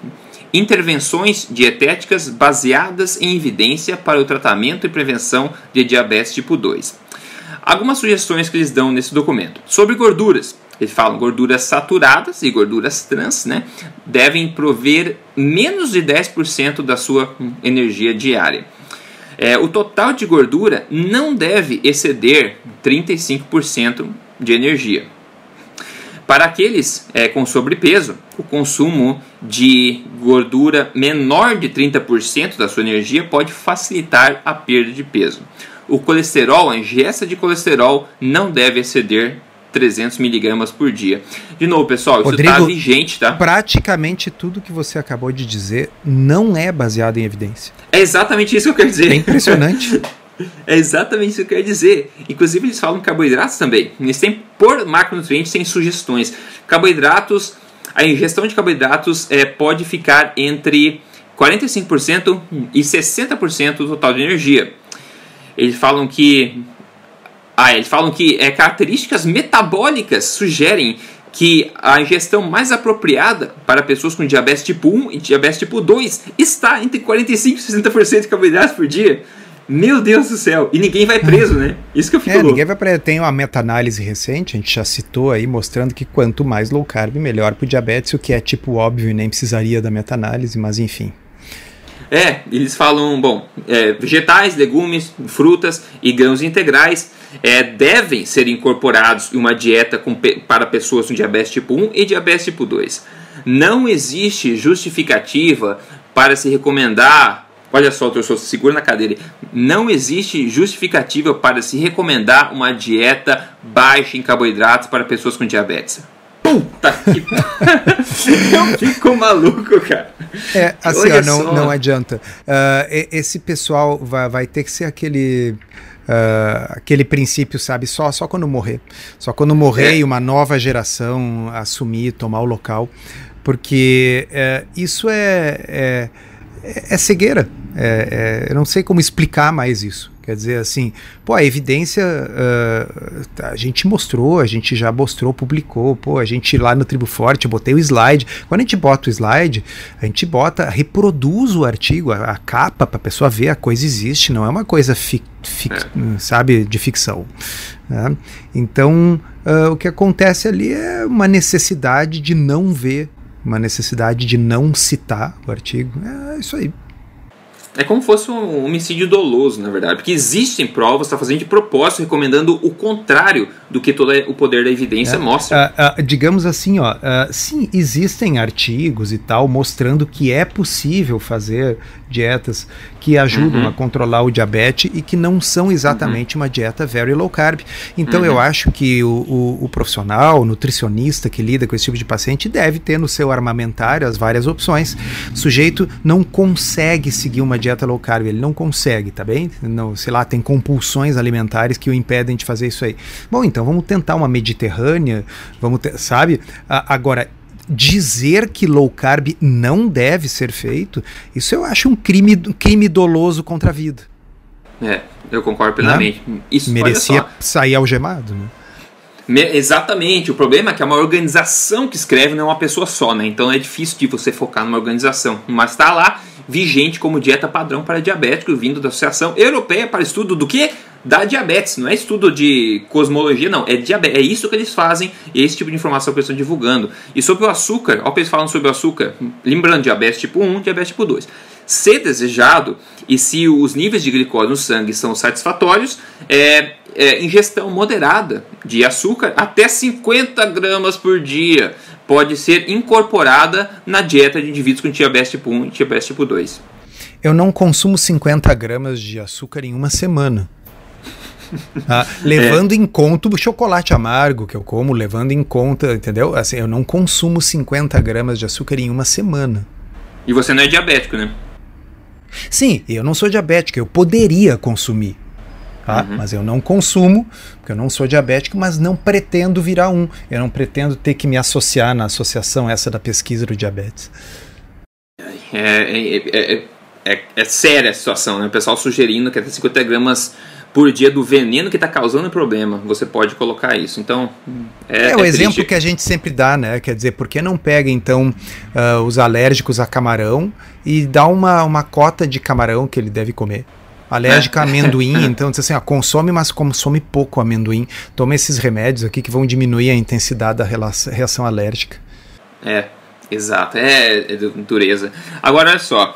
intervenções dietéticas baseadas em evidência para o tratamento e prevenção de diabetes tipo 2. Algumas sugestões que eles dão nesse documento sobre gorduras. Eles falam gorduras saturadas e gorduras trans, né? Devem prover menos de 10% da sua energia diária. É, o total de gordura não deve exceder 35% de energia. Para aqueles é, com sobrepeso, o consumo de gordura menor de 30% da sua energia pode facilitar a perda de peso. O colesterol, a ingesta de colesterol, não deve exceder 300 miligramas por dia. De novo, pessoal, isso está vigente, tá? Praticamente tudo que você acabou de dizer não é baseado em evidência. É exatamente isso que eu quero dizer. É impressionante. é exatamente isso que eu quero dizer. Inclusive, eles falam carboidratos também. Eles têm por macronutrientes sem sugestões. Carboidratos, a ingestão de carboidratos é, pode ficar entre 45% e 60% do total de energia. Eles falam que ah, eles falam que é, características metabólicas sugerem que a ingestão mais apropriada para pessoas com diabetes tipo 1 e diabetes tipo 2 está entre 45 e 60% de carboidratos por dia. Meu Deus do céu! E ninguém vai preso, né? Isso que eu fico é, ninguém vai preso. Tem uma meta-análise recente, a gente já citou aí, mostrando que quanto mais low carb, melhor para o diabetes, o que é tipo óbvio e nem precisaria da meta-análise, mas enfim. É, eles falam, bom, é, vegetais, legumes, frutas e grãos integrais é, devem ser incorporados em uma dieta com, para pessoas com diabetes tipo 1 e diabetes tipo 2. Não existe justificativa para se recomendar. Olha só, professor, segura na cadeira. Não existe justificativa para se recomendar uma dieta baixa em carboidratos para pessoas com diabetes. Puta que. Eu fico maluco, cara. É, assim, ó, não, não adianta. Uh, esse pessoal vai, vai ter que ser aquele. Uh, aquele princípio, sabe, só, só quando morrer. Só quando morrer é. e uma nova geração assumir, tomar o local. Porque uh, isso é, é, é cegueira. É, é, eu não sei como explicar mais isso. Quer dizer, assim, pô, a evidência uh, a gente mostrou, a gente já mostrou, publicou, pô, a gente lá no Tribo Forte, eu botei o slide. Quando a gente bota o slide, a gente bota, reproduz o artigo, a, a capa, para a pessoa ver, a coisa existe, não é uma coisa, fi, fi, é. sabe, de ficção. Né? Então, uh, o que acontece ali é uma necessidade de não ver, uma necessidade de não citar o artigo. É isso aí. É como se fosse um homicídio doloso, na verdade, porque existem provas, está fazendo de propósito, recomendando o contrário do que todo o poder da evidência é, mostra. Uh, uh, digamos assim, ó, uh, sim, existem artigos e tal mostrando que é possível fazer dietas que ajudam uhum. a controlar o diabetes e que não são exatamente uhum. uma dieta very low carb. Então uhum. eu acho que o, o, o, profissional, o nutricionista que lida com esse tipo de paciente deve ter no seu armamentário as várias opções. O sujeito não consegue seguir uma dieta low carb, ele não consegue, tá bem? Não, sei lá, tem compulsões alimentares que o impedem de fazer isso aí. Bom, então vamos tentar uma mediterrânea, vamos ter, sabe? agora, dizer que low carb não deve ser feito, isso eu acho um crime, crime doloso contra a vida. É, eu concordo plenamente. Isso, Merecia sair algemado, né? Exatamente, o problema é que é uma organização que escreve, não é uma pessoa só, né? Então é difícil de você focar numa organização. Mas está lá vigente como dieta padrão para diabéticos, vindo da Associação Europeia para Estudo do que? Da diabetes, não é estudo de cosmologia, não, é diabetes, é isso que eles fazem, esse tipo de informação que eles estão divulgando. E sobre o açúcar, olha eles falam sobre o açúcar, lembrando, diabetes tipo 1, diabetes tipo 2. Se desejado, e se os níveis de glicose no sangue são satisfatórios, é, é ingestão moderada de açúcar, até 50 gramas por dia, pode ser incorporada na dieta de indivíduos com diabetes tipo 1 e diabetes tipo 2. Eu não consumo 50 gramas de açúcar em uma semana. Ah, levando é. em conta o chocolate amargo que eu como, levando em conta, entendeu? Assim, eu não consumo 50 gramas de açúcar em uma semana. E você não é diabético, né? Sim, eu não sou diabético, eu poderia consumir. Tá? Uhum. Mas eu não consumo, porque eu não sou diabético, mas não pretendo virar um. Eu não pretendo ter que me associar na associação essa da pesquisa do diabetes. É, é, é, é, é séria a situação, né? O pessoal sugerindo que até 50 gramas por dia do veneno que está causando problema. Você pode colocar isso. Então, é, é o é exemplo triste. que a gente sempre dá, né? Quer dizer, por que não pega então uh, os alérgicos a camarão e dá uma, uma cota de camarão que ele deve comer? Alérgica a amendoim, então diz assim, ó, consome, mas consome pouco amendoim. Toma esses remédios aqui que vão diminuir a intensidade da reação alérgica. É, exato. É, é dureza. Agora, olha só.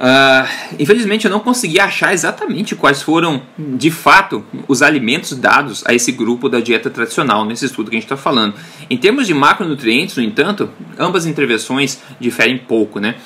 Uh, infelizmente eu não consegui achar exatamente quais foram, de fato, os alimentos dados a esse grupo da dieta tradicional, nesse estudo que a gente está falando. Em termos de macronutrientes, no entanto, ambas intervenções diferem pouco. Né?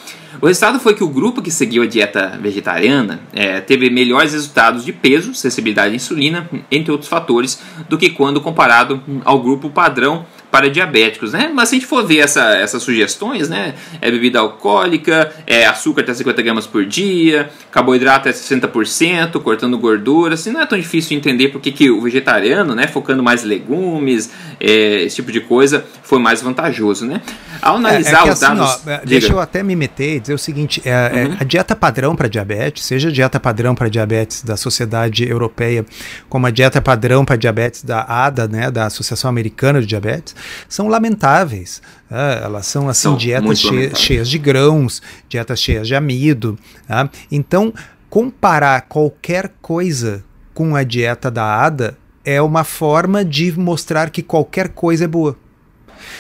O resultado foi que o grupo que seguiu a dieta vegetariana é, teve melhores resultados de peso, sensibilidade à insulina, entre outros fatores, do que quando comparado ao grupo padrão para diabéticos, né? Mas se a gente for ver essa, essas sugestões, né? É bebida alcoólica, é açúcar até 50 gramas por dia, carboidrato até 60%, cortando gordura, assim, não é tão difícil entender porque que o vegetariano, né? Focando mais legumes, é, esse tipo de coisa, foi mais vantajoso, né? Ao analisar é, é os assim, dados... Ó, deixa eu até me meter e dizer o seguinte, é, é uhum. a dieta padrão para diabetes, seja a dieta padrão para diabetes da Sociedade Europeia, como a dieta padrão para diabetes da ADA, né? Da Associação Americana de Diabetes, são lamentáveis. Né? Elas são assim são dietas cheias, cheias de grãos, dietas cheias de amido. Tá? Então, comparar qualquer coisa com a dieta da ADA é uma forma de mostrar que qualquer coisa é boa.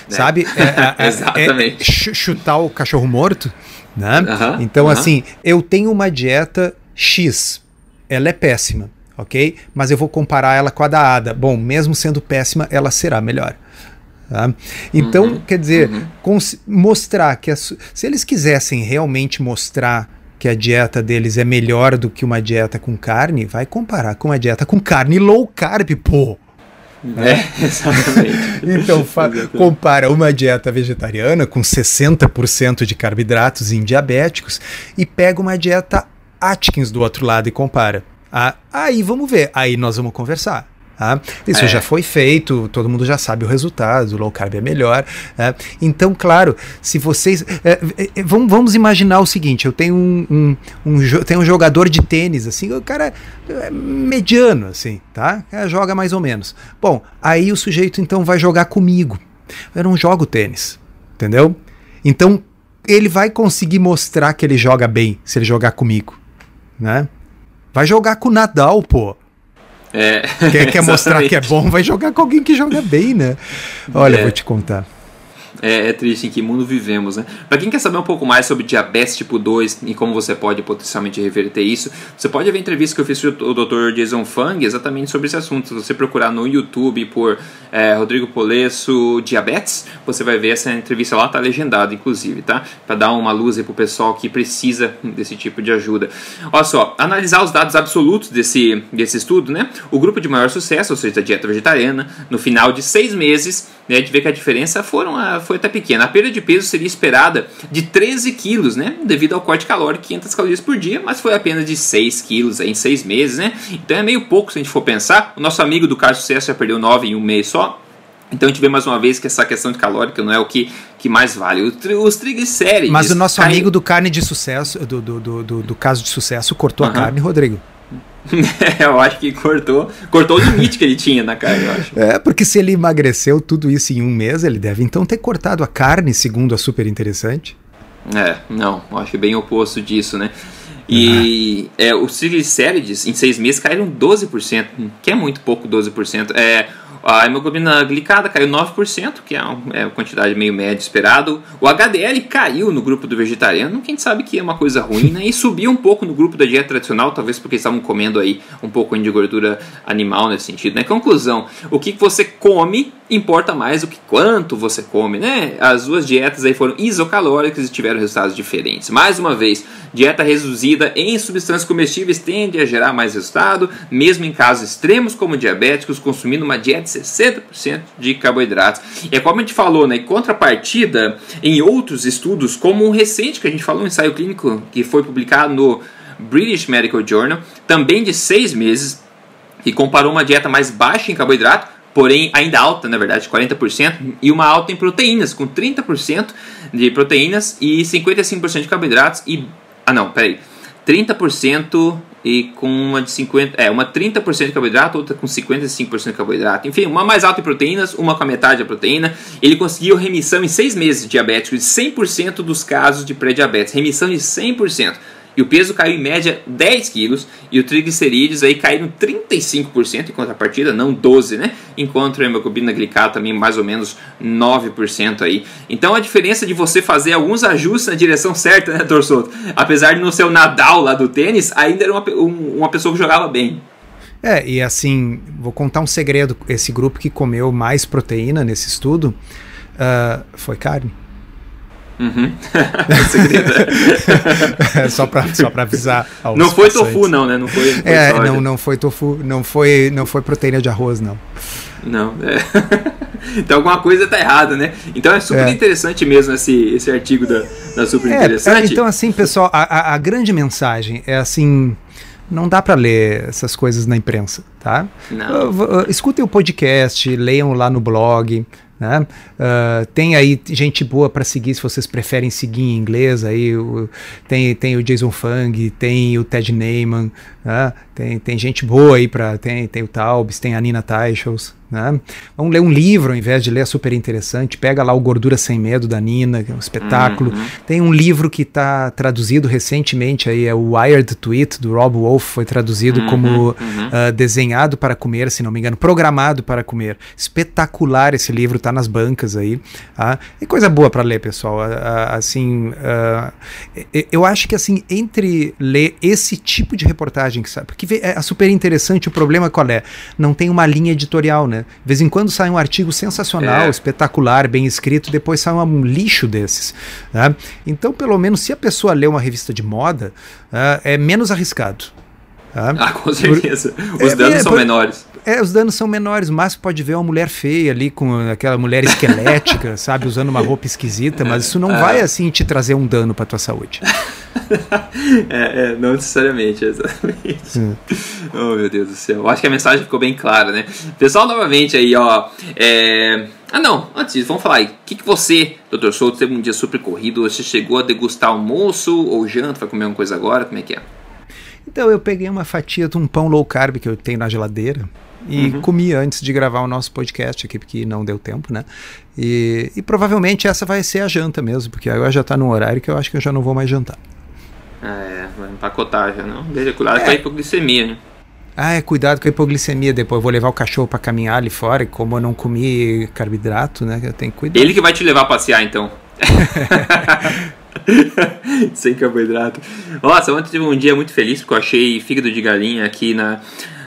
É. Sabe? É, é, é Exatamente. É chutar o cachorro morto. Né? então, assim, eu tenho uma dieta X, ela é péssima, ok? Mas eu vou comparar ela com a da ADA. Bom, mesmo sendo péssima, ela será melhor. Tá? Então, uhum, quer dizer, uhum. mostrar que se eles quisessem realmente mostrar que a dieta deles é melhor do que uma dieta com carne, vai comparar com uma dieta com carne low carb, pô. É, exatamente. então, compara uma dieta vegetariana com 60% de carboidratos em diabéticos e pega uma dieta Atkins do outro lado e compara. Ah, aí vamos ver, aí nós vamos conversar. Tá? Isso é. já foi feito, todo mundo já sabe o resultado, o low carb é melhor. Né? Então, claro, se vocês. É, é, é vamos, vamos imaginar o seguinte: eu tenho um, um, um, tenho um jogador de tênis, assim, o cara é mediano, assim, tá? joga mais ou menos. Bom, aí o sujeito então vai jogar comigo. Eu não jogo tênis, entendeu? Então, ele vai conseguir mostrar que ele joga bem se ele jogar comigo, né? Vai jogar com o Nadal, pô. É, quer, quer mostrar que é bom, vai jogar com alguém que joga bem, né? Olha, é. vou te contar. É, é, triste em que mundo vivemos, né? Para quem quer saber um pouco mais sobre diabetes tipo 2 e como você pode potencialmente reverter isso, você pode ver a entrevista que eu fiz com o Dr. Jason Fung exatamente sobre esse assunto. Se você procurar no YouTube por é, Rodrigo Polesso Diabetes, você vai ver essa entrevista lá, tá legendada inclusive, tá? Para dar uma luz aí pro pessoal que precisa desse tipo de ajuda. Olha só, analisar os dados absolutos desse, desse estudo, né? O grupo de maior sucesso, ou seja, a dieta vegetariana, no final de seis meses, né, a gente vê que a diferença foram a, foi até pequena. A perda de peso seria esperada de 13 quilos, né? Devido ao corte calórico, 500 calorias por dia, mas foi apenas de 6 quilos em 6 meses, né? Então é meio pouco se a gente for pensar. O nosso amigo do Carlos Sucesso já perdeu 9 em um mês só. Então a gente vê mais uma vez que essa questão de calórica não é o que, que mais vale. Os triglicérides. Mas o nosso amigo do carne de sucesso, do, do, do, do, do caso de sucesso, cortou uhum. a carne, Rodrigo. eu acho que cortou, cortou o limite que ele tinha na carne, eu acho. É, porque se ele emagreceu tudo isso em um mês, ele deve então ter cortado a carne, segundo a super interessante. É, não, eu acho que é bem oposto disso, né? E uhum. é, os triglicérides em seis meses caíram 12%, que é muito pouco 12%. É, a hemoglobina glicada caiu 9%, que é uma, é uma quantidade meio média esperado. O HDL caiu no grupo do vegetariano, quem sabe que é uma coisa ruim, né? E subiu um pouco no grupo da dieta tradicional, talvez porque estavam comendo aí um pouco de gordura animal nesse sentido, né? Conclusão, o que você come importa mais do que quanto você come, né? As duas dietas aí foram isocalóricas e tiveram resultados diferentes. Mais uma vez, dieta reduzida em substâncias comestíveis tende a gerar mais resultado, mesmo em casos extremos como diabéticos, consumindo uma dieta 60% de carboidratos. É como a gente falou, né, contrapartida, em outros estudos, como um recente que a gente falou, um ensaio clínico que foi publicado no British Medical Journal, também de seis meses, que comparou uma dieta mais baixa em carboidrato, porém ainda alta, na verdade, 40%, e uma alta em proteínas, com 30% de proteínas e 55% de carboidratos e ah não, peraí, 30% e com uma de 50, é, uma 30% de carboidrato, outra com 55% de carboidrato. Enfim, uma mais alta em proteínas, uma com a metade da proteína. Ele conseguiu remissão em 6 meses diabético de 100% dos casos de pré-diabetes, remissão de 100%. E o peso caiu em média 10 quilos e o triglicerídeos aí caíram 35% em contrapartida, não 12%, né? Enquanto a hemoglobina glicada também mais ou menos 9% aí. Então a diferença de você fazer alguns ajustes na direção certa, né, Torçoto? Apesar de não ser o Nadal lá do tênis, ainda era uma, uma pessoa que jogava bem. É, e assim, vou contar um segredo. Esse grupo que comeu mais proteína nesse estudo uh, foi carne. Uhum. é só para só para avisar. Não foi tofu não, né? Não foi. foi é, soja. não, não foi tofu, não foi, não foi proteína de arroz não. Não, é. então alguma coisa tá errada, né? Então é super é. interessante mesmo esse, esse artigo da, da super é, interessante. então assim, pessoal, a, a, a grande mensagem é assim, não dá para ler essas coisas na imprensa, tá? Não. Escutem o podcast, leiam lá no blog, né? Uh, tem aí gente boa para seguir se vocês preferem seguir em inglês. Aí o, tem, tem o Jason Fung, tem o Ted Neyman, né? tem, tem gente boa aí para tem, tem o Taubes, tem a Nina Teichels. Né? Vamos ler um livro ao invés de ler, é super interessante. Pega lá o Gordura Sem Medo da Nina, que é um espetáculo. Uhum. Tem um livro que está traduzido recentemente, aí é o Wired Tweet, do Rob Wolf, foi traduzido uhum. como uhum. Uh, Desenhado para Comer, se não me engano, Programado para Comer. Espetacular esse livro, tá nas bancas aí. Tá? E coisa boa para ler, pessoal. Assim, uh, eu acho que assim, entre ler esse tipo de reportagem, que sabe, porque é super interessante, o problema qual é? Não tem uma linha editorial, né? De vez em quando sai um artigo sensacional, é. espetacular, bem escrito, depois sai um lixo desses. Né? Então, pelo menos, se a pessoa lê uma revista de moda, uh, é menos arriscado. Tá? Ah, com certeza. Os é, danos é, são por, menores. É, os danos são menores. Mas pode ver uma mulher feia ali, com aquela mulher esquelética, sabe, usando uma roupa esquisita, mas isso não é. vai assim te trazer um dano para tua saúde. é, é, não necessariamente, exatamente. Oh, meu Deus do céu. Acho que a mensagem ficou bem clara, né? Pessoal, novamente aí, ó. É... Ah, não, antes disso, vamos falar aí. O que, que você, Dr. Souto, teve um dia super corrido? Você chegou a degustar almoço ou janta? Vai comer uma coisa agora? Como é que é? Então, eu peguei uma fatia de um pão low carb que eu tenho na geladeira e uhum. comi antes de gravar o nosso podcast aqui, porque não deu tempo, né? E, e provavelmente essa vai ser a janta mesmo, porque agora já está num horário que eu acho que eu já não vou mais jantar. É, vai empacotar já, não? Deixa cuidado é. com a hipoglicemia, né? Ah, é, cuidado com a hipoglicemia. Depois eu vou levar o cachorro para caminhar ali fora. E como eu não comi carboidrato, né? Eu tenho que cuidar. Ele que vai te levar a passear, então. Sem carboidrato. Nossa, ontem tive um dia muito feliz porque eu achei fígado de galinha aqui na,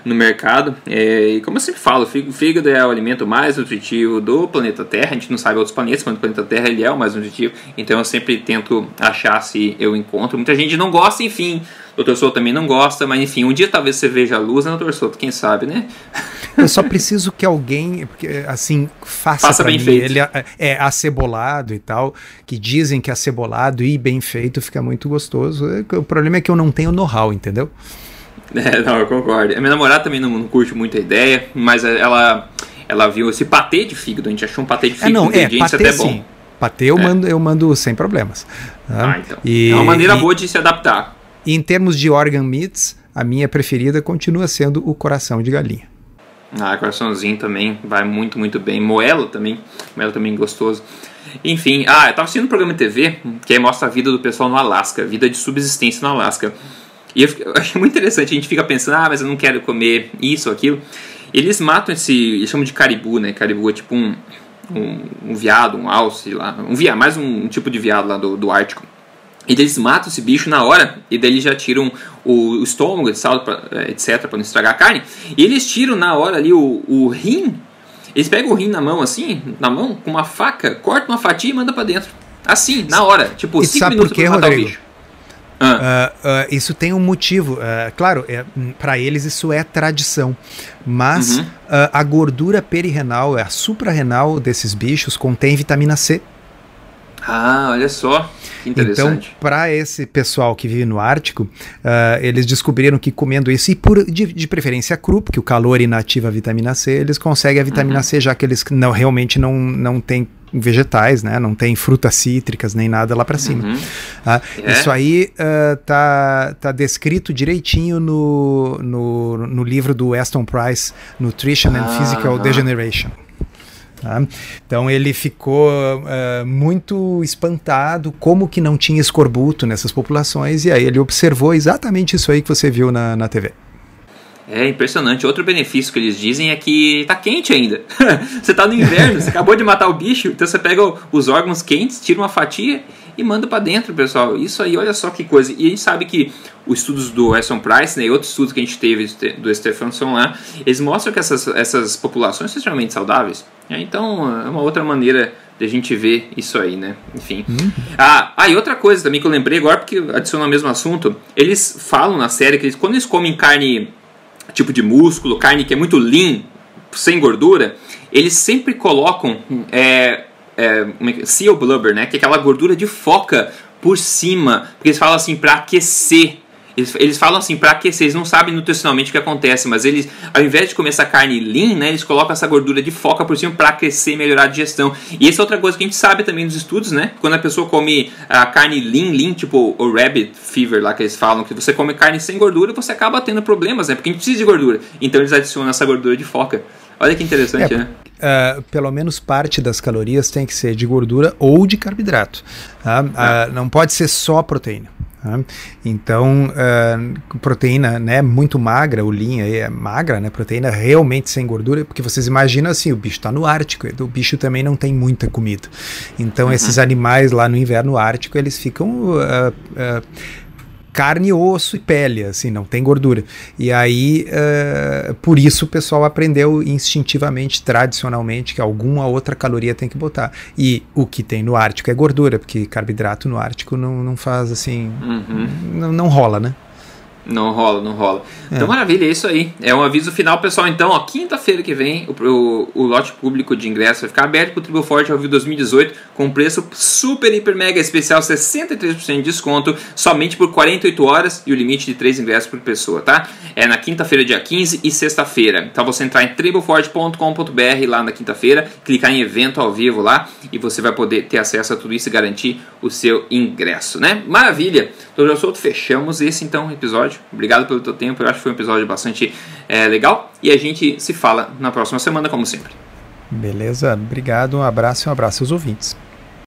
no mercado. É, e como eu sempre falo, o fígado é o alimento mais nutritivo do planeta Terra. A gente não sabe outros planetas, mas o planeta Terra ele é o mais nutritivo. Então eu sempre tento achar se eu encontro. Muita gente não gosta, enfim. O Dr. Souto também não gosta, mas enfim, um dia talvez você veja a luz, né, Dr. Souto? Quem sabe, né? Eu só preciso que alguém, porque, assim, faça, faça bem mim. feito. Ele é, é acebolado e tal, que dizem que acebolado e bem feito fica muito gostoso. O problema é que eu não tenho know-how, entendeu? É, não, eu concordo. A minha namorada também não, não curte muito a ideia, mas ela, ela viu esse patê de fígado. A gente achou um patê de é, fígado é, não, é, patê, até sim. bom. Patê eu, é. mando, eu mando sem problemas. Tá? Ah, então. E, é uma maneira e, boa de se adaptar. E em termos de organ meats, a minha preferida continua sendo o coração de galinha. Ah, coraçãozinho também vai muito, muito bem. Moela também, moela também gostoso. Enfim, ah, eu tava assistindo um programa de TV que mostra a vida do pessoal no Alasca, vida de subsistência no Alasca. E eu, eu achei muito interessante, a gente fica pensando, ah, mas eu não quero comer isso ou aquilo. Eles matam esse, eles chamam de caribu, né? Caribu é tipo um, um, um veado, um alce lá, um veado, mais um, um, tipo de veado lá do, do Ártico. E eles matam esse bicho na hora, e daí eles já tiram o, estômago, sal, eh, etc, para não estragar a carne. E eles tiram na hora ali o, o rim, eles pegam o rim na mão assim, na mão, com uma faca, cortam uma fatia e mandam para dentro. Assim, na hora, tipo, 5 minutos pra matar Rodrigo? o bicho. Ah. Uh, uh, isso tem um motivo. Uh, claro, é, para eles isso é tradição. Mas uhum. a gordura perirenal, a suprarrenal desses bichos contém vitamina C. Ah, olha só. Que interessante. Então, para esse pessoal que vive no Ártico, uh, eles descobriram que comendo isso, e por, de, de, preferência cru, porque o calor inativa a vitamina C, eles conseguem a vitamina uhum. C, já que eles não, realmente não, não têm vegetais, né? Não tem frutas cítricas nem nada lá para cima. Uhum. Ah, é. Isso aí uh, tá, tá descrito direitinho no, no, no livro do Aston Price, Nutrition and Physical Degeneration. Tá? Então ele ficou uh, muito espantado como que não tinha escorbuto nessas populações e aí ele observou exatamente isso aí que você viu na, na TV. É impressionante. Outro benefício que eles dizem é que tá quente ainda. você tá no inverno, você acabou de matar o bicho, então você pega os órgãos quentes, tira uma fatia e manda para dentro, pessoal. Isso aí, olha só que coisa. E a gente sabe que os estudos do Esson Price né, e outros estudos que a gente teve do Stephenson lá, eles mostram que essas, essas populações são extremamente saudáveis. É, então, é uma outra maneira de a gente ver isso aí, né? Enfim. Uhum. Ah, ah, e outra coisa também que eu lembrei agora, porque adiciona o mesmo assunto, eles falam na série que eles, quando eles comem carne tipo de músculo, carne que é muito lean, sem gordura, eles sempre colocam é, é, é seal blubber, né? Que é aquela gordura de foca por cima, porque eles falam assim para aquecer eles, eles falam assim, para aquecer, eles não sabem nutricionalmente o que acontece, mas eles, ao invés de comer essa carne lean, né, eles colocam essa gordura de foca por cima para aquecer e melhorar a digestão. E essa é outra coisa que a gente sabe também nos estudos, né? Quando a pessoa come a carne lean, lean, tipo o rabbit fever lá que eles falam, que você come carne sem gordura, você acaba tendo problemas, né? Porque a gente precisa de gordura. Então eles adicionam essa gordura de foca. Olha que interessante, é, né? Uh, pelo menos parte das calorias tem que ser de gordura ou de carboidrato. Tá? Uh, não pode ser só proteína. Né? Então, uh, proteína né, muito magra, o linha é magra, né, proteína realmente sem gordura, porque vocês imaginam assim, o bicho está no Ártico, o bicho também não tem muita comida. Então, uhum. esses animais lá no inverno ártico, eles ficam uh, uh, carne, osso e pele, assim, não tem gordura. E aí, uh, por isso o pessoal aprendeu instintivamente, tradicionalmente, que alguma outra caloria tem que botar. E o que tem no Ártico é gordura, porque carboidrato no Ártico não, não faz assim. Uhum. Não, não rola, né? Não rola, não rola. É. Então, maravilha, é isso aí. É um aviso final, pessoal. Então, ó, quinta-feira que vem, o, o, o, lote público de ingresso vai ficar aberto para o Tribo Forte ao vivo 2018, com preço super, hiper, mega especial, 63% de desconto, somente por 48 horas e o limite de 3 ingressos por pessoa, tá? É na quinta-feira, dia 15 e sexta-feira. Então, você entrar em triboforte.com.br lá na quinta-feira, clicar em evento ao vivo lá e você vai poder ter acesso a tudo isso e garantir o seu ingresso, né? Maravilha! Doutor Souto, fechamos esse então episódio. Obrigado pelo teu tempo, eu acho que foi um episódio bastante é, legal. E a gente se fala na próxima semana, como sempre. Beleza, obrigado, um abraço e um abraço aos ouvintes.